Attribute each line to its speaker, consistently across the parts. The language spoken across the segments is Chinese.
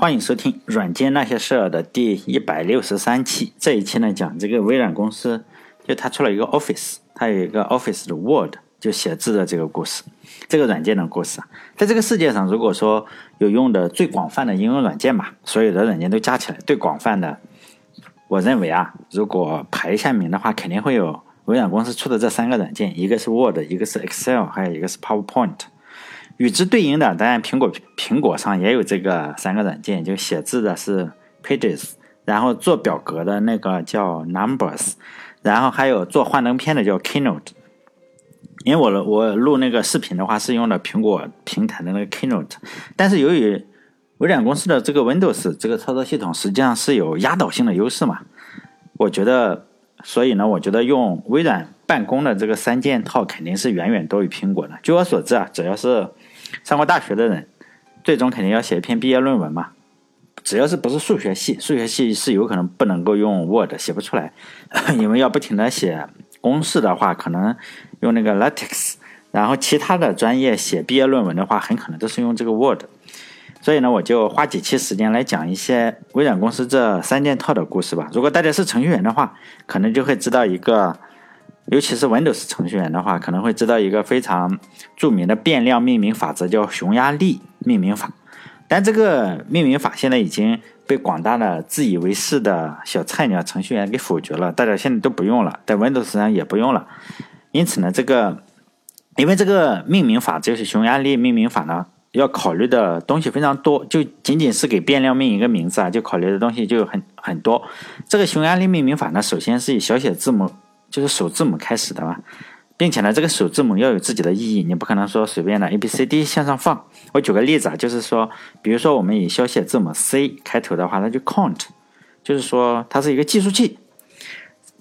Speaker 1: 欢迎收听《软件那些事儿》的第一百六十三期。这一期呢，讲这个微软公司，就它出了一个 Office，它有一个 Office 的 Word，就写字的这个故事，这个软件的故事啊。在这个世界上，如果说有用的最广泛的应用软件嘛，所有的软件都加起来最广泛的，我认为啊，如果排一下名的话，肯定会有微软公司出的这三个软件，一个是 Word，一个是 Excel，还有一个是 PowerPoint。与之对应的，当然苹果苹果上也有这个三个软件，就写字的是 Pages，然后做表格的那个叫 Numbers，然后还有做幻灯片的叫 Keynote。因为我我录那个视频的话是用的苹果平台的那个 Keynote，但是由于微软公司的这个 Windows 这个操作系统实际上是有压倒性的优势嘛，我觉得，所以呢，我觉得用微软办公的这个三件套肯定是远远多于苹果的。据我所知啊，只要是上过大学的人，最终肯定要写一篇毕业论文嘛。只要是不是数学系，数学系是有可能不能够用 Word 写不出来，因为要不停的写公式的话，可能用那个 LaTeX。然后其他的专业写毕业论文的话，很可能都是用这个 Word。所以呢，我就花几期时间来讲一些微软公司这三件套的故事吧。如果大家是程序员的话，可能就会知道一个。尤其是 Windows 程序员的话，可能会知道一个非常著名的变量命名法则，叫匈牙利命名法。但这个命名法现在已经被广大的自以为是的小菜鸟程序员给否决了，大家现在都不用了，在 Windows 上也不用了。因此呢，这个因为这个命名法就是匈牙利命名法呢，要考虑的东西非常多，就仅仅是给变量命一个名字啊，就考虑的东西就很很多。这个匈牙利命名法呢，首先是以小写字母。就是首字母开始的嘛，并且呢，这个首字母要有自己的意义，你不可能说随便的 A B C D 向上放。我举个例子啊，就是说，比如说我们以小写字母 C 开头的话，那就 count，就是说它是一个计数器。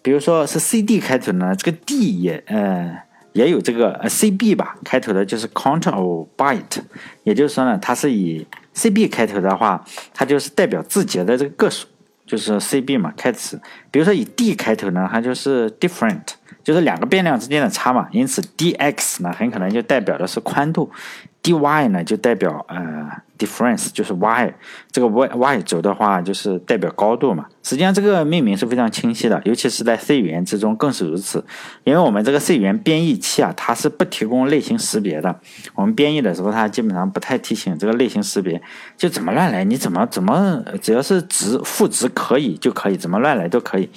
Speaker 1: 比如说是 C D 开头呢，这个 D 也呃也有这个呃 C B 吧开头的，就是 count of byte，也就是说呢，它是以 C B 开头的话，它就是代表字节的这个个数。就是 C B 嘛，开始，比如说以 D 开头呢，它就是 different，就是两个变量之间的差嘛，因此 D X 呢，很可能就代表的是宽度。dy 呢就代表呃 difference，就是 y 这个 y y 轴的话就是代表高度嘛。实际上这个命名是非常清晰的，尤其是在 C 语言之中更是如此。因为我们这个 C 语言编译器啊，它是不提供类型识别的。我们编译的时候，它基本上不太提醒这个类型识别，就怎么乱来，你怎么怎么只要是值赋值可以就可以，怎么乱来都可以。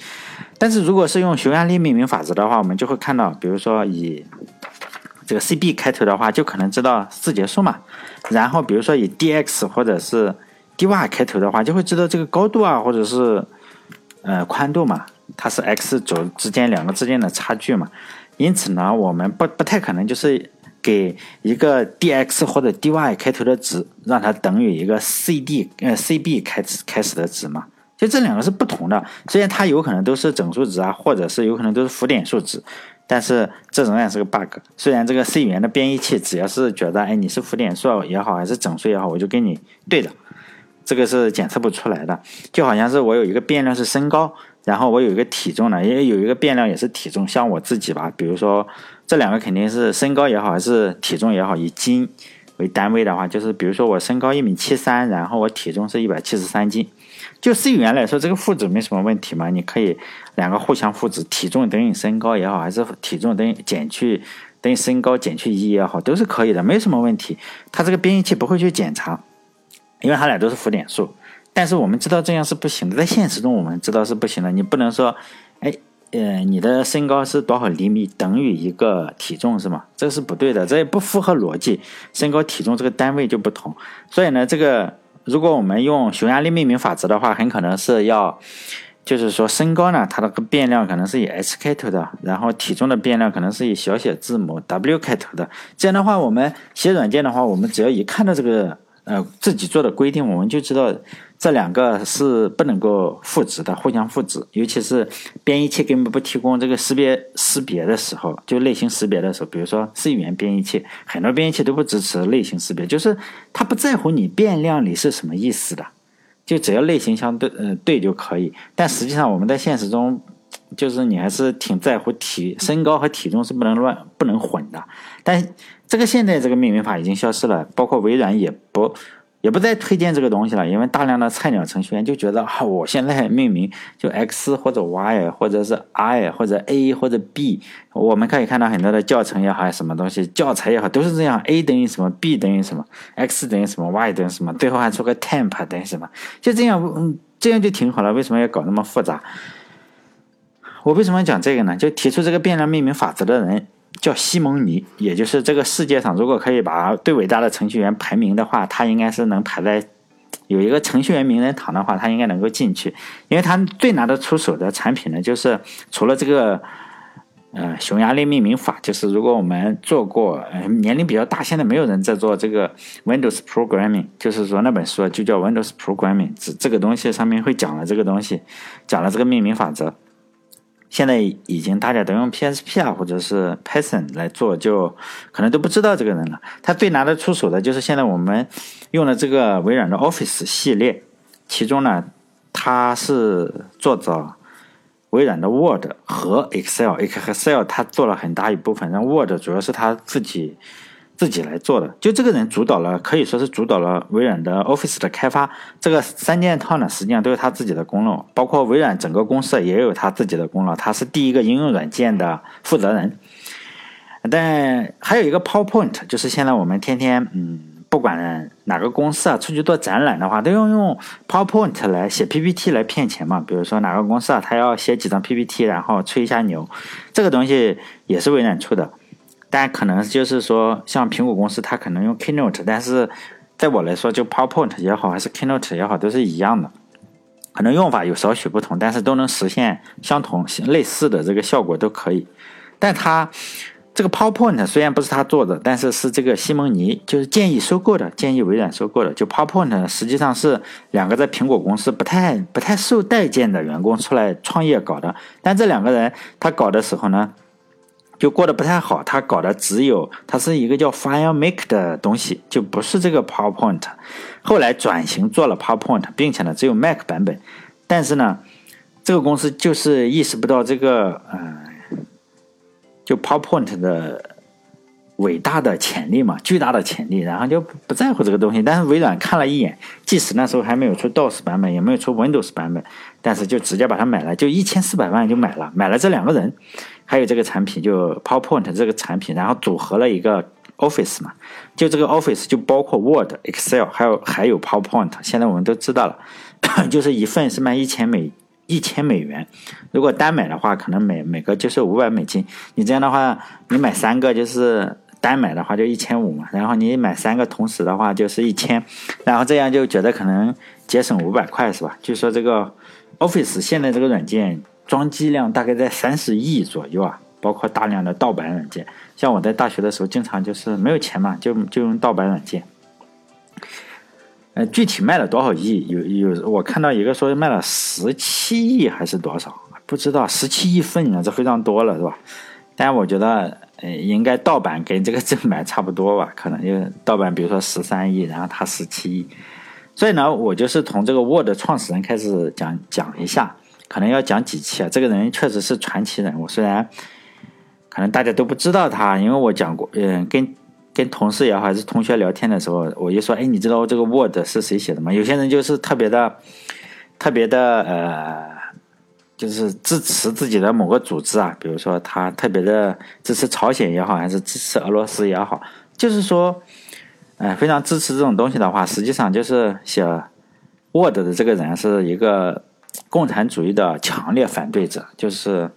Speaker 1: 但是如果是用匈牙利命名法则的话，我们就会看到，比如说以这个 C B 开头的话，就可能知道字节数嘛。然后比如说以 D X 或者是 D Y 开头的话，就会知道这个高度啊，或者是呃宽度嘛，它是 X 轴之间两个之间的差距嘛。因此呢，我们不不太可能就是给一个 D X 或者 D Y 开头的值，让它等于一个 C D 呃 C B 开始开始的值嘛。就这两个是不同的，虽然它有可能都是整数值啊，或者是有可能都是浮点数值。但是这仍然是个 bug。虽然这个 C 语言的编译器只要是觉得，哎，你是浮点数也好，还是整数也好，我就给你对的，这个是检测不出来的。就好像是我有一个变量是身高，然后我有一个体重呢，也有一个变量也是体重。像我自己吧，比如说这两个肯定是身高也好，还是体重也好，以斤为单位的话，就是比如说我身高一米七三，然后我体重是一百七十三斤。就 C 语言来说，这个赋值没什么问题嘛？你可以两个互相赋值，体重等于身高也好，还是体重等于减去等于身高减去一也好，都是可以的，没什么问题。它这个编译器不会去检查，因为它俩都是浮点数。但是我们知道这样是不行的，在现实中我们知道是不行的。你不能说，哎，呃，你的身高是多少厘米等于一个体重是吗？这是不对的，这也不符合逻辑。身高体重这个单位就不同，所以呢，这个。如果我们用匈牙利命名法则的话，很可能是要，就是说身高呢，它的个变量可能是以 S 开头的，然后体重的变量可能是以小写字母 w 开头的。这样的话，我们写软件的话，我们只要一看到这个。呃，自己做的规定，我们就知道这两个是不能够赋值的，互相赋值。尤其是编译器根本不提供这个识别识别的时候，就类型识别的时候，比如说 C 语言编译器，很多编译器都不支持类型识别，就是它不在乎你变量里是什么意思的，就只要类型相对呃对就可以。但实际上我们在现实中，就是你还是挺在乎体身高和体重是不能乱不能混的，但。这个现在这个命名法已经消失了，包括微软也不也不再推荐这个东西了，因为大量的菜鸟程序员就觉得啊，我现在命名就 X 或者 Y 或者是 I 或者 A 或者 B，我们可以看到很多的教程也好，什么东西教材也好，都是这样，A 等于什么，B 等于什么，X 等于什么，Y 等于什么，最后还出个 temp 等于什么，就这样，嗯，这样就挺好了，为什么要搞那么复杂？我为什么要讲这个呢？就提出这个变量命名法则的人。叫西蒙尼，也就是这个世界上，如果可以把最伟大的程序员排名的话，他应该是能排在有一个程序员名人堂的话，他应该能够进去，因为他最拿得出手的产品呢，就是除了这个呃匈牙利命名法，就是如果我们做过，呃年龄比较大，现在没有人在做这个 Windows Programming，就是说那本书就叫 Windows Programming，这这个东西上面会讲了这个东西，讲了这个命名法则。现在已经大家都用 PSP 啊，或者是 Python 来做，就可能都不知道这个人了。他最拿得出手的就是现在我们用的这个微软的 Office 系列，其中呢，他是做着微软的 Word 和 Excel，Excel 他做了很大一部分，然后 Word 主要是他自己。自己来做的，就这个人主导了，可以说是主导了微软的 Office 的开发。这个三件套呢，实际上都是他自己的功劳，包括微软整个公司也有他自己的功劳。他是第一个应用软件的负责人。但还有一个 PowerPoint，就是现在我们天天，嗯，不管哪个公司啊，出去做展览的话，都要用 PowerPoint 来写 PPT 来骗钱嘛。比如说哪个公司啊，他要写几张 PPT，然后吹一下牛，这个东西也是微软出的。但可能就是说，像苹果公司，它可能用 Keynote，但是在我来说，就 PowerPoint 也好，还是 Keynote 也好，都是一样的。可能用法有少许不同，但是都能实现相同、类似的这个效果都可以。但它这个 PowerPoint 虽然不是他做的，但是是这个西蒙尼就是建议收购的，建议微软收购的。就 PowerPoint 实际上是两个在苹果公司不太不太受待见的员工出来创业搞的。但这两个人他搞的时候呢？就过得不太好，他搞的只有他是一个叫 fire make 的东西，就不是这个 PowerPoint。后来转型做了 PowerPoint，并且呢只有 Mac 版本。但是呢，这个公司就是意识不到这个，嗯，就 PowerPoint 的。伟大的潜力嘛，巨大的潜力，然后就不在乎这个东西。但是微软看了一眼，即使那时候还没有出 DOS 版本，也没有出 Windows 版本，但是就直接把它买了，就一千四百万就买了，买了这两个人，还有这个产品就 PowerPoint 这个产品，然后组合了一个 Office 嘛，就这个 Office 就包括 Word、Excel，还有还有 PowerPoint。现在我们都知道了，就是一份是卖一千美。一千美元，如果单买的话，可能每每个就是五百美金。你这样的话，你买三个就是单买的话就一千五嘛，然后你买三个同时的话就是一千，然后这样就觉得可能节省五百块是吧？据说这个 Office 现在这个软件装机量大概在三十亿左右啊，包括大量的盗版软件。像我在大学的时候，经常就是没有钱嘛，就就用盗版软件。呃，具体卖了多少亿？有有，我看到一个说卖了十七亿还是多少？不知道，十七亿份啊，这非常多了，是吧？但我觉得，呃，应该盗版跟这个正版差不多吧？可能就盗版，比如说十三亿，然后他十七亿。所以呢，我就是从这个 Word 创始人开始讲讲一下，可能要讲几期啊？这个人确实是传奇人物，虽然可能大家都不知道他，因为我讲过，嗯，跟。跟同事也好，还是同学聊天的时候，我就说：“哎，你知道这个 Word 是谁写的吗？”有些人就是特别的、特别的呃，就是支持自己的某个组织啊，比如说他特别的支持朝鲜也好，还是支持俄罗斯也好，就是说，呃，非常支持这种东西的话，实际上就是写 Word 的这个人是一个共产主义的强烈反对者，就是。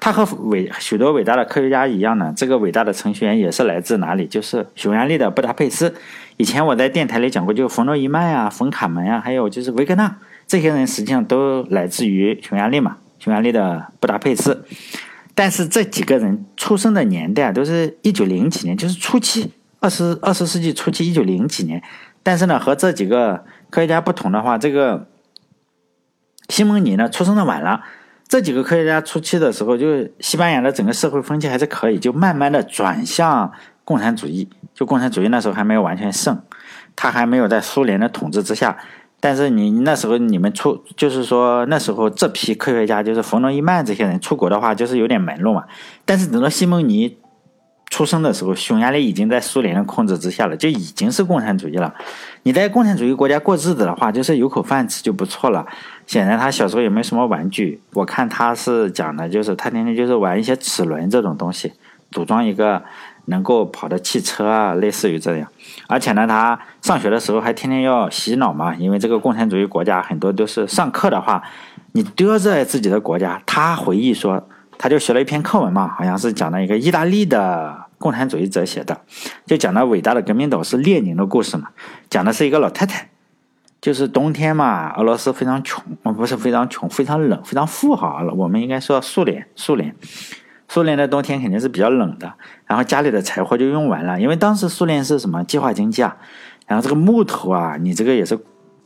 Speaker 1: 他和伟许多伟大的科学家一样呢，这个伟大的程序员也是来自哪里？就是匈牙利的布达佩斯。以前我在电台里讲过，就冯诺依曼啊、冯卡门啊，还有就是维格纳，这些人实际上都来自于匈牙利嘛，匈牙利的布达佩斯。但是这几个人出生的年代都是一九零几年，就是初期，二十二十世纪初期，一九零几年。但是呢，和这几个科学家不同的话，这个西蒙尼呢，出生的晚了。这几个科学家初期的时候，就西班牙的整个社会风气还是可以，就慢慢的转向共产主义。就共产主义那时候还没有完全盛，他还没有在苏联的统治之下。但是你那时候你们出，就是说那时候这批科学家，就是冯诺依曼这些人出国的话，就是有点门路嘛。但是等到西蒙尼出生的时候，匈牙利已经在苏联的控制之下了，就已经是共产主义了。你在共产主义国家过日子的话，就是有口饭吃就不错了。显然他小时候也没什么玩具，我看他是讲的，就是他天天就是玩一些齿轮这种东西，组装一个能够跑的汽车啊，类似于这样。而且呢，他上学的时候还天天要洗脑嘛，因为这个共产主义国家很多都是上课的话，你都要热爱自己的国家。他回忆说。他就学了一篇课文嘛，好像是讲了一个意大利的共产主义者写的，就讲了伟大的革命导师列宁的故事嘛。讲的是一个老太太，就是冬天嘛，俄罗斯非常穷，不是非常穷，非常冷，非常富哈。我们应该说苏联，苏联，苏联的冬天肯定是比较冷的。然后家里的柴火就用完了，因为当时苏联是什么计划经济啊？然后这个木头啊，你这个也是，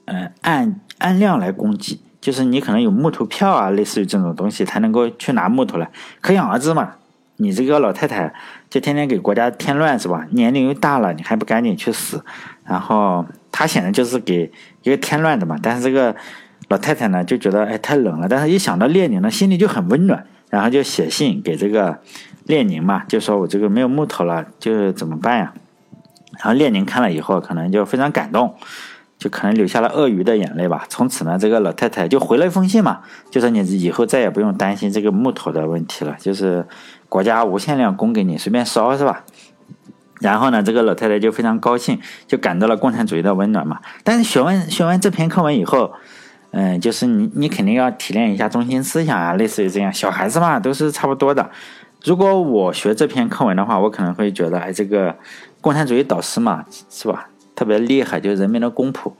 Speaker 1: 嗯，按按量来供给。就是你可能有木头票啊，类似于这种东西，才能够去拿木头来可养儿子嘛。你这个老太太就天天给国家添乱是吧？年龄又大了，你还不赶紧去死？然后他显然就是给一个添乱的嘛。但是这个老太太呢，就觉得哎太冷了，但是一想到列宁呢，心里就很温暖，然后就写信给这个列宁嘛，就说我这个没有木头了，就是怎么办呀？然后列宁看了以后，可能就非常感动。就可能流下了鳄鱼的眼泪吧。从此呢，这个老太太就回了一封信嘛，就说你以后再也不用担心这个木头的问题了，就是国家无限量供给你，随便烧是吧？然后呢，这个老太太就非常高兴，就感到了共产主义的温暖嘛。但是学完学完这篇课文以后，嗯，就是你你肯定要提炼一下中心思想啊，类似于这样，小孩子嘛都是差不多的。如果我学这篇课文的话，我可能会觉得，哎，这个共产主义导师嘛，是吧？特别厉害，就是人民的公仆。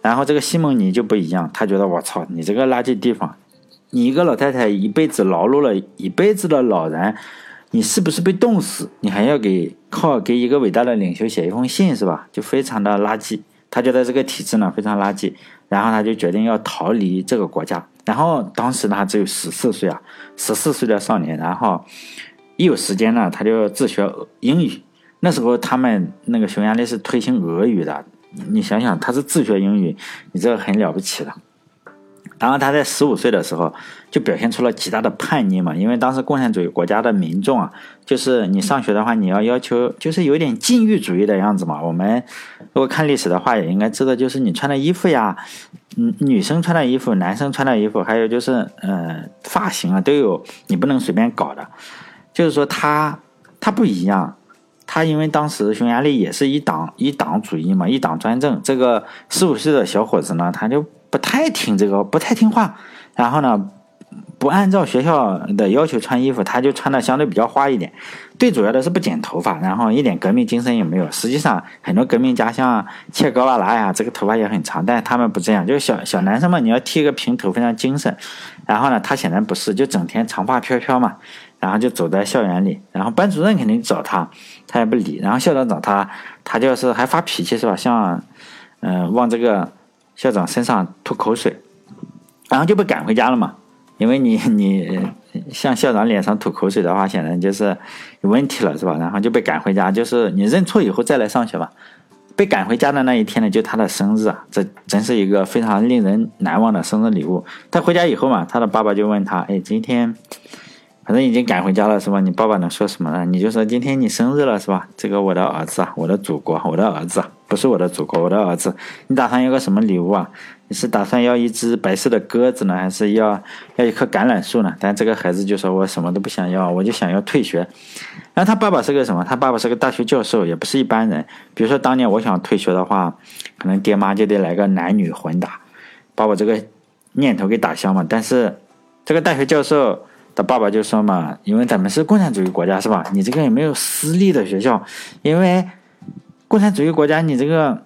Speaker 1: 然后这个西蒙尼就不一样，他觉得我操，你这个垃圾地方，你一个老太太一辈子劳碌了一辈子的老人，你是不是被冻死？你还要给靠给一个伟大的领袖写一封信是吧？就非常的垃圾。他觉得这个体制呢非常垃圾，然后他就决定要逃离这个国家。然后当时他只有十四岁啊，十四岁的少年，然后一有时间呢他就自学英语。那时候他们那个匈牙利是推行俄语的，你想想他是自学英语，你这个很了不起的。然后他在十五岁的时候就表现出了极大的叛逆嘛，因为当时共产主义国家的民众啊，就是你上学的话，你要要求就是有点禁欲主义的样子嘛。我们如果看历史的话，也应该知道，就是你穿的衣服呀，嗯，女生穿的衣服，男生穿的衣服，还有就是呃发型啊，都有你不能随便搞的。就是说他他不一样。他因为当时匈牙利也是一党一党主义嘛，一党专政。这个十五岁的小伙子呢，他就不太听这个，不太听话。然后呢，不按照学校的要求穿衣服，他就穿的相对比较花一点。最主要的是不剪头发，然后一点革命精神也没有。实际上，很多革命家像切格瓦拉呀，这个头发也很长，但是他们不这样。就是小小男生嘛，你要剃一个平头，非常精神。然后呢，他显然不是，就整天长发飘飘嘛。然后就走在校园里，然后班主任肯定找他，他也不理。然后校长找他，他就是还发脾气是吧？像，嗯，往这个校长身上吐口水，然后就被赶回家了嘛。因为你你向校长脸上吐口水的话，显然就是有问题了是吧？然后就被赶回家，就是你认错以后再来上学吧。被赶回家的那一天呢，就他的生日啊，这真是一个非常令人难忘的生日礼物。他回家以后嘛，他的爸爸就问他：“哎，今天？”反正已经赶回家了是吧？你爸爸能说什么呢？你就说今天你生日了是吧？这个我的儿子啊，我的祖国，我的儿子不是我的祖国，我的儿子。你打算要个什么礼物啊？你是打算要一只白色的鸽子呢，还是要要一棵橄榄树呢？但这个孩子就说我什么都不想要，我就想要退学。然后他爸爸是个什么？他爸爸是个大学教授，也不是一般人。比如说当年我想退学的话，可能爹妈就得来个男女混打，把我这个念头给打消嘛。但是这个大学教授。他爸爸就说嘛，因为咱们是共产主义国家，是吧？你这个也没有私立的学校，因为共产主义国家，你这个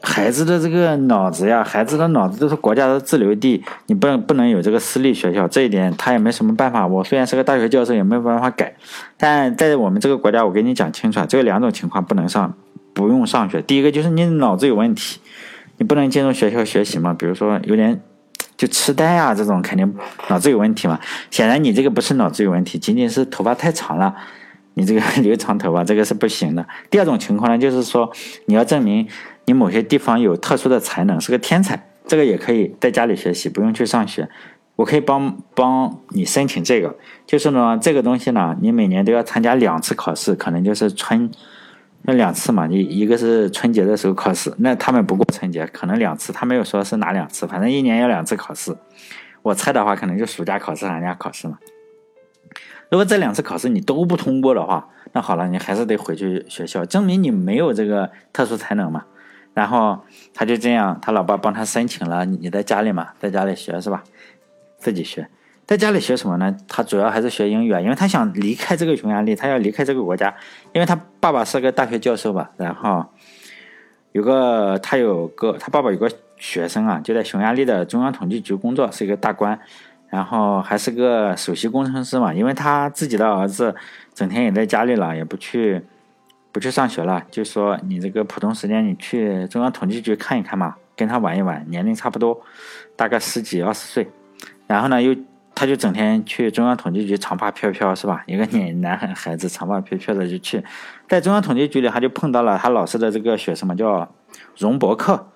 Speaker 1: 孩子的这个脑子呀，孩子的脑子都是国家的自留地，你不能不能有这个私立学校，这一点他也没什么办法。我虽然是个大学教授，也没有办法改。但在我们这个国家，我给你讲清楚啊，只有两种情况不能上，不用上学。第一个就是你脑子有问题，你不能进入学校学习嘛，比如说有点。就痴呆啊，这种肯定脑子有问题嘛。显然你这个不是脑子有问题，仅仅是头发太长了。你这个 留长头发，这个是不行的。第二种情况呢，就是说你要证明你某些地方有特殊的才能，是个天才，这个也可以在家里学习，不用去上学。我可以帮帮你申请这个，就是呢，这个东西呢，你每年都要参加两次考试，可能就是春那两次嘛，你一个是春节的时候考试，那他们不过春节，可能两次，他没有说是哪两次，反正一年要两次考试。我猜的话，可能就暑假考试、寒假考试嘛。如果这两次考试你都不通过的话，那好了，你还是得回去学校，证明你没有这个特殊才能嘛。然后他就这样，他老爸帮他申请了，你在家里嘛，在家里学是吧？自己学，在家里学什么呢？他主要还是学英语啊，因为他想离开这个匈牙利，他要离开这个国家，因为他爸爸是个大学教授吧。然后有个他有个他爸爸有个学生啊，就在匈牙利的中央统计局工作，是一个大官，然后还是个首席工程师嘛。因为他自己的儿子整天也在家里了，也不去不去上学了，就说你这个普通时间你去中央统计局看一看嘛，跟他玩一玩，年龄差不多，大概十几二十岁。然后呢，又他就整天去中央统计局长发飘飘，是吧？一个男男孩孩子长发飘飘的就去，在中央统计局里，他就碰到了他老师的这个学生嘛，叫荣伯克，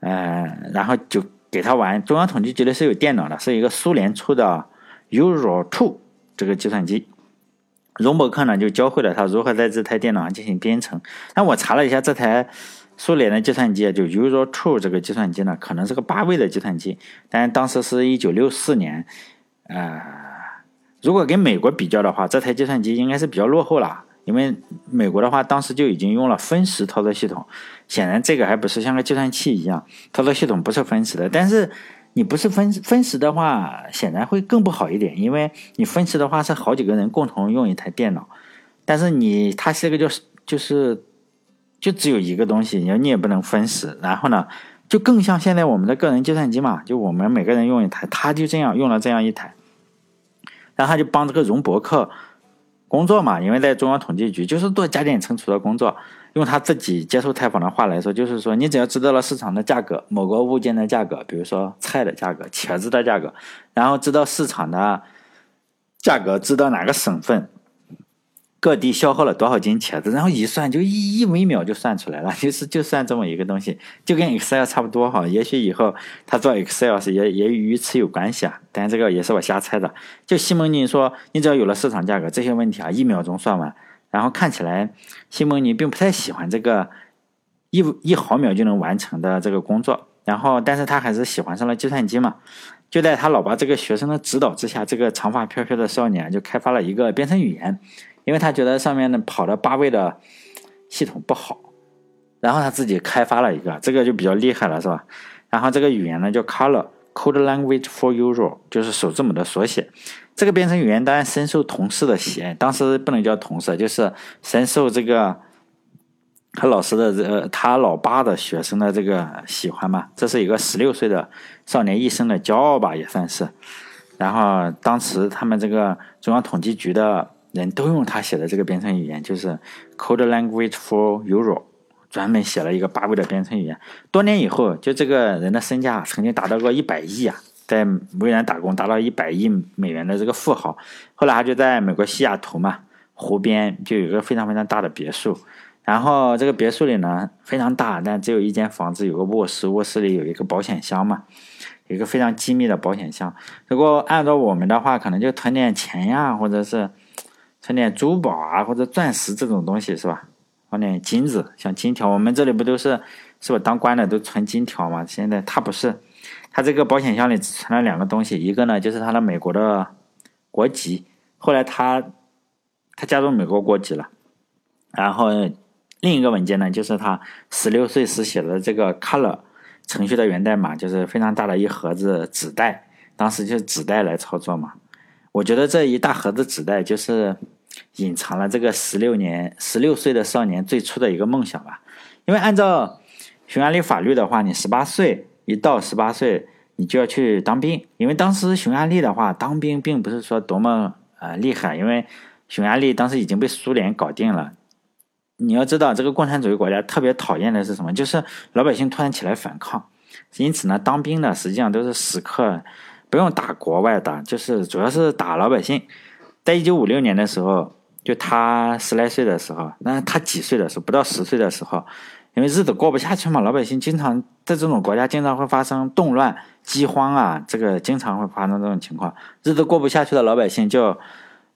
Speaker 1: 嗯，然后就给他玩。中央统计局里是有电脑的，是一个苏联出的 Euro Two 这个计算机。荣伯克呢就教会了他如何在这台电脑上进行编程。那我查了一下这台。苏联的计算机就 Euro Two 这个计算机呢，可能是个八位的计算机，但当时是一九六四年，呃，如果跟美国比较的话，这台计算机应该是比较落后了，因为美国的话当时就已经用了分时操作系统，显然这个还不是像个计算器一样，操作系统不是分时的，但是你不是分分时的话，显然会更不好一点，因为你分时的话是好几个人共同用一台电脑，但是你它是个就是就是。就只有一个东西，你你也不能分时，然后呢，就更像现在我们的个人计算机嘛，就我们每个人用一台，他就这样用了这样一台，然后他就帮这个荣博克工作嘛，因为在中央统计局就是做家电仓储的工作，用他自己接受采访的话来说，就是说你只要知道了市场的价格，某个物件的价格，比如说菜的价格、茄子的价格，然后知道市场的价格，知道哪个省份。各地消耗了多少斤茄子，然后一算就一一微秒就算出来了，就是就算这么一个东西，就跟 Excel 差不多哈。也许以后他做 Excel 是也也与此有关系啊，但这个也是我瞎猜的。就西蒙尼说，你只要有了市场价格，这些问题啊一秒钟算完。然后看起来西蒙尼并不太喜欢这个一一毫秒就能完成的这个工作，然后但是他还是喜欢上了计算机嘛。就在他老爸这个学生的指导之下，这个长发飘飘的少年就开发了一个编程语言。因为他觉得上面的跑的八位的系统不好，然后他自己开发了一个，这个就比较厉害了，是吧？然后这个语言呢叫 Color Code Language for Euro，就是首字母的缩写。这个编程语言当然深受同事的喜爱，当时不能叫同事，就是深受这个他老师的这他老爸的学生的这个喜欢嘛。这是一个十六岁的少年一生的骄傲吧，也算是。然后当时他们这个中央统计局的。人都用他写的这个编程语言，就是 Code Language for Euro，专门写了一个八位的编程语言。多年以后，就这个人的身价曾经达到过一百亿啊，在微软打工达到一百亿美元的这个富豪。后来他就在美国西雅图嘛，湖边就有一个非常非常大的别墅。然后这个别墅里呢非常大，但只有一间房子，有个卧室，卧室里有一个保险箱嘛，一个非常机密的保险箱。如果按照我们的话，可能就囤点钱呀，或者是。存点珠宝啊，或者钻石这种东西是吧？放点金子，像金条，我们这里不都是是吧？当官的都存金条嘛。现在他不是，他这个保险箱里只存了两个东西，一个呢就是他的美国的国籍，后来他他加入美国国籍了。然后另一个文件呢，就是他十六岁时写的这个 Color 程序的源代码，就是非常大的一盒子纸袋，当时就是纸袋来操作嘛。我觉得这一大盒子纸袋就是隐藏了这个十六年、十六岁的少年最初的一个梦想吧。因为按照匈牙利法律的话，你十八岁一到十八岁，你就要去当兵。因为当时匈牙利的话，当兵并不是说多么呃厉害，因为匈牙利当时已经被苏联搞定了。你要知道，这个共产主义国家特别讨厌的是什么？就是老百姓突然起来反抗。因此呢，当兵的实际上都是时刻。不用打国外的，就是主要是打老百姓。在一九五六年的时候，就他十来岁的时候，那他几岁的时候？不到十岁的时候，因为日子过不下去嘛，老百姓经常在这种国家经常会发生动乱、饥荒啊，这个经常会发生这种情况。日子过不下去的老百姓就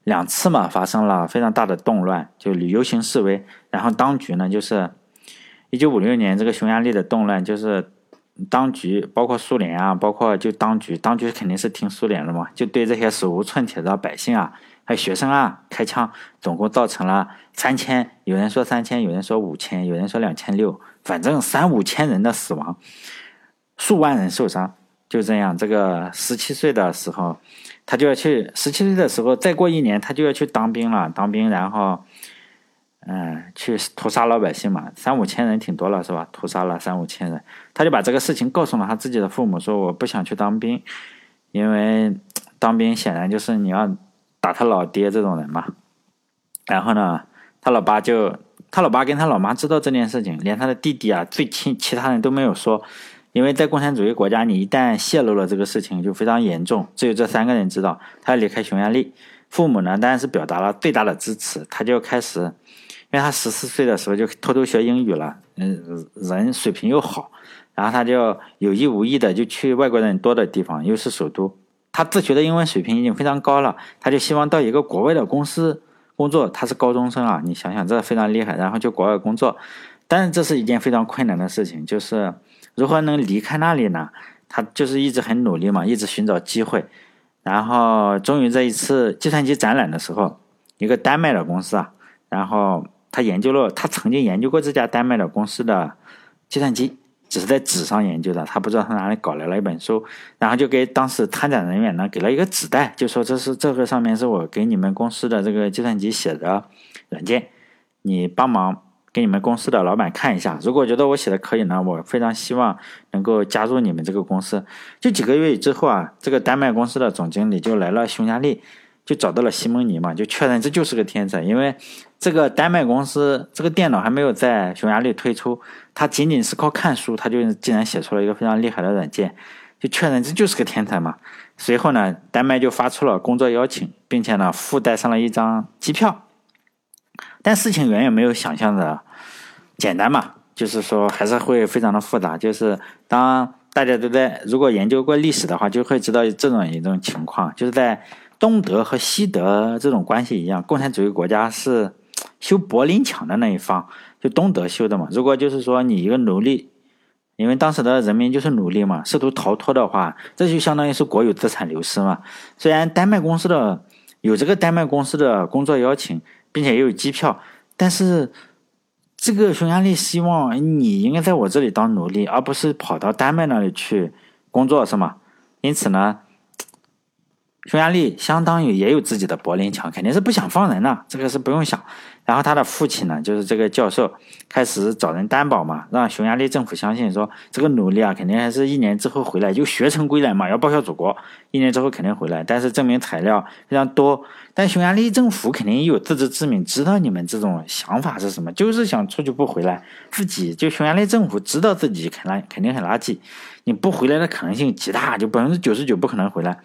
Speaker 1: 两次嘛发生了非常大的动乱，就旅游行示威。然后当局呢，就是一九五六年这个匈牙利的动乱，就是当局包括苏联啊，包括就当局，当局肯定是听苏联的嘛，就对这些手无寸铁的百姓啊。还有学生啊，开枪，总共造成了三千，有人说三千，有人说五千，有人说两千六，反正三五千人的死亡，数万人受伤，就这样。这个十七岁的时候，他就要去，十七岁的时候，再过一年他就要去当兵了，当兵，然后，嗯，去屠杀老百姓嘛，三五千人挺多了是吧？屠杀了三五千人，他就把这个事情告诉了他自己的父母，说我不想去当兵，因为当兵显然就是你要。打他老爹这种人嘛，然后呢，他老爸就他老爸跟他老妈知道这件事情，连他的弟弟啊最亲其他人都没有说，因为在共产主义国家，你一旦泄露了这个事情就非常严重，只有这三个人知道。他要离开匈牙利，父母呢当然是表达了最大的支持，他就开始，因为他十四岁的时候就偷偷学英语了，嗯，人水平又好，然后他就有意无意的就去外国人多的地方，又是首都。他自学的英文水平已经非常高了，他就希望到一个国外的公司工作。他是高中生啊，你想想这非常厉害。然后就国外工作，但是这是一件非常困难的事情，就是如何能离开那里呢？他就是一直很努力嘛，一直寻找机会。然后终于在一次计算机展览的时候，一个丹麦的公司啊，然后他研究了，他曾经研究过这家丹麦的公司的计算机。只是在纸上研究的，他不知道他哪里搞来了一本书，然后就给当时参展人员呢给了一个纸袋，就说这是这个上面是我给你们公司的这个计算机写的软件，你帮忙给你们公司的老板看一下，如果觉得我写的可以呢，我非常希望能够加入你们这个公司。就几个月之后啊，这个丹麦公司的总经理就来了匈牙利。就找到了西蒙尼嘛，就确认这就是个天才，因为这个丹麦公司这个电脑还没有在匈牙利推出，他仅仅是靠看书，他就竟然写出了一个非常厉害的软件，就确认这就是个天才嘛。随后呢，丹麦就发出了工作邀请，并且呢附带上了一张机票，但事情远远没有想象的简单嘛，就是说还是会非常的复杂，就是当大家都在如果研究过历史的话，就会知道这种一种情况，就是在。东德和西德这种关系一样，共产主义国家是修柏林墙的那一方，就东德修的嘛。如果就是说你一个奴隶，因为当时的人民就是奴隶嘛，试图逃脱的话，这就相当于是国有资产流失嘛。虽然丹麦公司的有这个丹麦公司的工作邀请，并且也有机票，但是这个匈牙利希望你应该在我这里当奴隶，而不是跑到丹麦那里去工作，是吗？因此呢。匈牙利相当于也有自己的柏林墙，肯定是不想放人的，这个是不用想。然后他的父亲呢，就是这个教授，开始找人担保嘛，让匈牙利政府相信说这个奴隶啊，肯定还是一年之后回来，就学成归来嘛，要报效祖国，一年之后肯定回来。但是证明材料非常多，但匈牙利政府肯定有自知之明，知道你们这种想法是什么，就是想出去不回来，自己就匈牙利政府知道自己肯垃肯定很垃圾，你不回来的可能性极大，就百分之九十九不可能回来。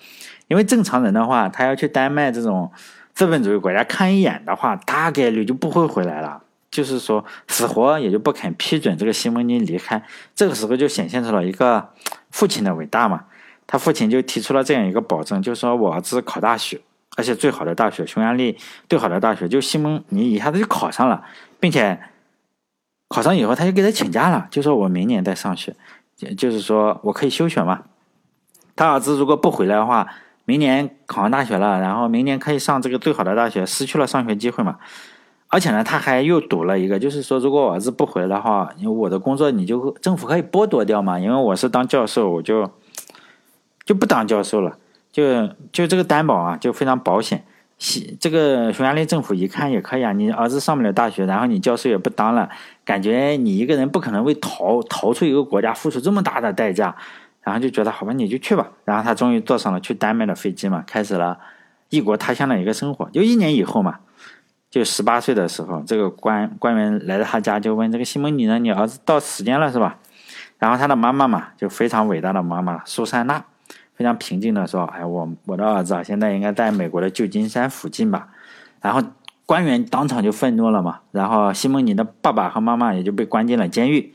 Speaker 1: 因为正常人的话，他要去丹麦这种资本主义国家看一眼的话，大概率就不会回来了。就是说，死活也就不肯批准这个西蒙尼离开。这个时候就显现出了一个父亲的伟大嘛。他父亲就提出了这样一个保证，就说我儿子考大学，而且最好的大学，匈牙利最好的大学，就西蒙尼一下子就考上了，并且考上以后他就给他请假了，就说我明年再上学，就是说我可以休学嘛。他儿子如果不回来的话。明年考上大学了，然后明年可以上这个最好的大学，失去了上学机会嘛？而且呢，他还又赌了一个，就是说，如果我儿子不回来的话，因为我的工作你就政府可以剥夺掉嘛？因为我是当教授，我就就不当教授了，就就这个担保啊，就非常保险。这个匈牙利政府一看也可以啊，你儿子上不了大学，然后你教授也不当了，感觉你一个人不可能为逃逃出一个国家付出这么大的代价。然后就觉得好吧，你就去吧。然后他终于坐上了去丹麦的飞机嘛，开始了异国他乡的一个生活。就一年以后嘛，就十八岁的时候，这个官官员来到他家，就问这个西蒙尼呢，你儿子到时间了是吧？然后他的妈妈嘛，就非常伟大的妈妈苏珊娜，非常平静的说：“哎，我我的儿子啊，现在应该在美国的旧金山附近吧。”然后官员当场就愤怒了嘛，然后西蒙尼的爸爸和妈妈也就被关进了监狱，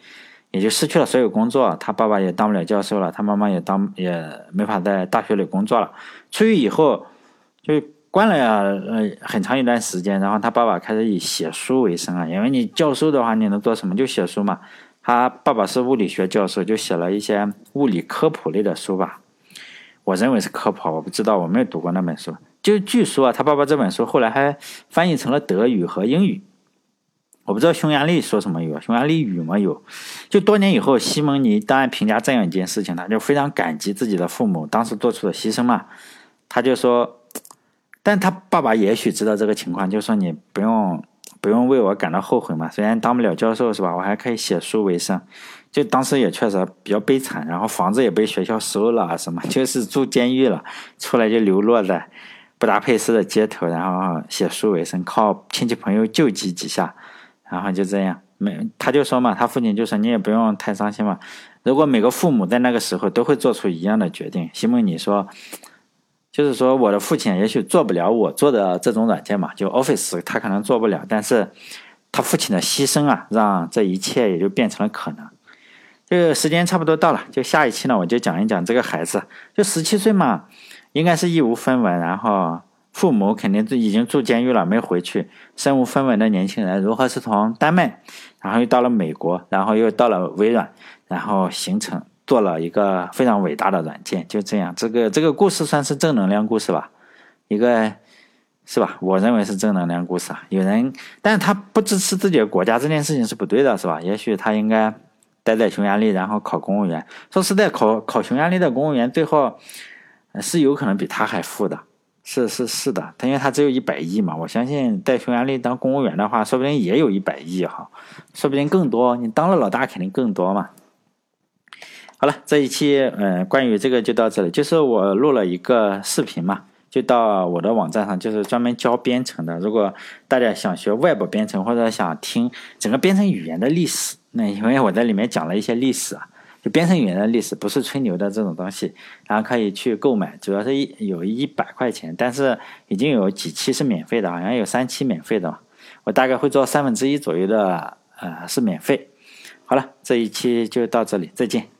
Speaker 1: 也就失去了所有工作。他爸爸也当不了教授了，他妈妈也当也没法在大学里工作了。出狱以后就关了呃很长一段时间，然后他爸爸开始以写书为生啊，因为你教授的话你能做什么？就写书嘛。他爸爸是物理学教授，就写了一些物理科普类的书吧。我认为是科普，我不知道，我没有读过那本书。就据说啊，他爸爸这本书后来还翻译成了德语和英语。我不知道匈牙利说什么语，匈牙利语吗？有。就多年以后，西蒙尼当然评价这样一件事情，他就非常感激自己的父母当时做出的牺牲嘛。他就说，但他爸爸也许知道这个情况，就说你不用不用为我感到后悔嘛。虽然当不了教授是吧，我还可以写书为生。就当时也确实比较悲惨，然后房子也被学校收了啊，什么 就是住监狱了，出来就流落在。布达佩斯的街头，然后写书为生，靠亲戚朋友救济几下，然后就这样。没，他就说嘛，他父亲就说你也不用太伤心嘛。如果每个父母在那个时候都会做出一样的决定，西蒙你说，就是说我的父亲也许做不了我做的这种软件嘛，就 Office 他可能做不了，但是他父亲的牺牲啊，让这一切也就变成了可能。这个时间差不多到了，就下一期呢，我就讲一讲这个孩子，就十七岁嘛。应该是义无分文，然后父母肯定已经住监狱了，没回去。身无分文的年轻人如何是从丹麦，然后又到了美国，然后又到了微软，然后形成做了一个非常伟大的软件，就这样。这个这个故事算是正能量故事吧？一个是吧？我认为是正能量故事啊。有人，但是他不支持自己的国家，这件事情是不对的，是吧？也许他应该待在匈牙利，然后考公务员。说实在，考考匈牙利的公务员，最后。是有可能比他还富的，是是是的，他因为他只有一百亿嘛，我相信在匈牙利当公务员的话，说不定也有一百亿哈，说不定更多，你当了老大肯定更多嘛。好了，这一期嗯关于这个就到这里，就是我录了一个视频嘛，就到我的网站上，就是专门教编程的。如果大家想学外部编程或者想听整个编程语言的历史，那因为我在里面讲了一些历史啊。就编程语言的历史不是吹牛的这种东西，然后可以去购买，主要是一有一百块钱，但是已经有几期是免费的，好像有三期免费的嘛，我大概会做三分之一左右的，呃，是免费。好了，这一期就到这里，再见。